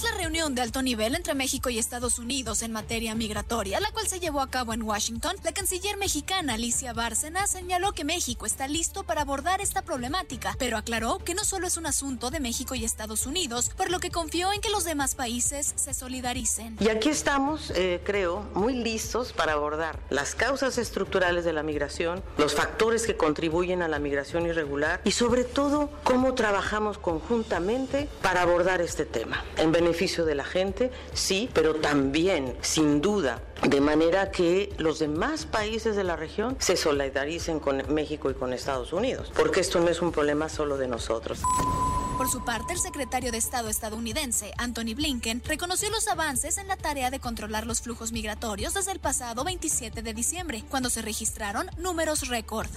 Tras la reunión de alto nivel entre México y Estados Unidos en materia migratoria, la cual se llevó a cabo en Washington, la canciller mexicana Alicia Bárcena señaló que México está listo para abordar esta problemática, pero aclaró que no solo es un asunto de México y Estados Unidos, por lo que confió en que los demás países se solidaricen. Y aquí estamos, eh, creo, muy listos para abordar las causas estructurales de la migración, los factores que contribuyen a la migración irregular y sobre todo cómo trabajamos conjuntamente para abordar este tema. En beneficio de la gente, sí, pero también, sin duda, de manera que los demás países de la región se solidaricen con México y con Estados Unidos, porque esto no es un problema solo de nosotros. Por su parte, el secretario de Estado estadounidense, Anthony Blinken, reconoció los avances en la tarea de controlar los flujos migratorios desde el pasado 27 de diciembre, cuando se registraron números récord.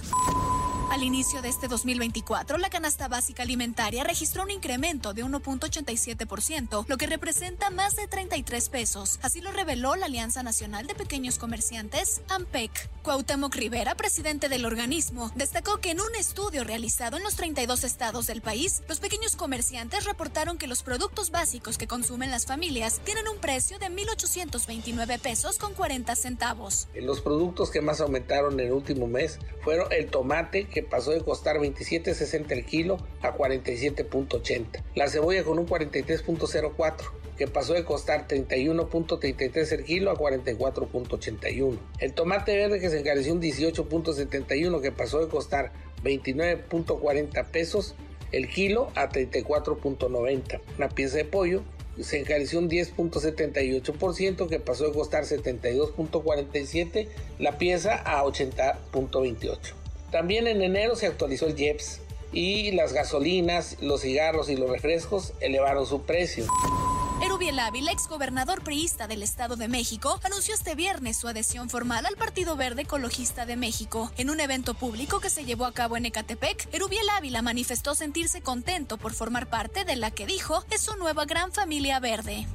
Al inicio de este 2024, la canasta básica alimentaria registró un incremento de 1.87%, lo que representa más de 33 pesos. Así lo reveló la Alianza Nacional de Pequeños Comerciantes, AMPEC. Cuauhtémoc Rivera, presidente del organismo, destacó que en un estudio realizado en los 32 estados del país, los pequeños comerciantes reportaron que los productos básicos que consumen las familias tienen un precio de 1.829 pesos con 40 centavos. Los productos que más aumentaron en el último mes fueron el tomate, que pasó de costar 27.60 el kilo a 47.80. La cebolla con un 43.04 que pasó de costar 31.33 el kilo a 44.81. El tomate verde que se encareció un 18.71 que pasó de costar 29.40 pesos el kilo a 34.90. Una pieza de pollo se encareció un 10.78% que pasó de costar 72.47 la pieza a 80.28. También en enero se actualizó el IEPS y las gasolinas, los cigarros y los refrescos elevaron su precio. Erubiel Ávila, exgobernador priista del Estado de México, anunció este viernes su adhesión formal al Partido Verde Ecologista de México. En un evento público que se llevó a cabo en Ecatepec, Erubiel Ávila manifestó sentirse contento por formar parte de la que dijo es su nueva gran familia verde.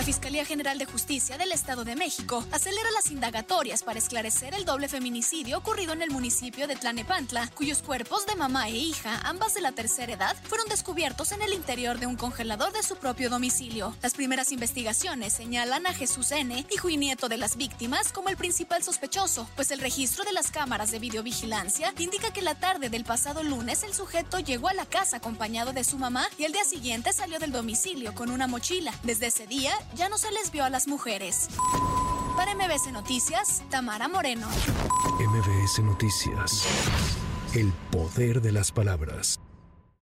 La Fiscalía General de Justicia del Estado de México acelera las indagatorias para esclarecer el doble feminicidio ocurrido en el municipio de Tlanepantla, cuyos cuerpos de mamá e hija, ambas de la tercera edad, fueron descubiertos en el interior de un congelador de su propio domicilio. Las primeras investigaciones señalan a Jesús N., hijo y nieto de las víctimas, como el principal sospechoso, pues el registro de las cámaras de videovigilancia indica que la tarde del pasado lunes el sujeto llegó a la casa acompañado de su mamá y el día siguiente salió del domicilio con una mochila. Desde ese día ya no se les vio a las mujeres. Para MBS Noticias, Tamara Moreno. MBS Noticias. El poder de las palabras.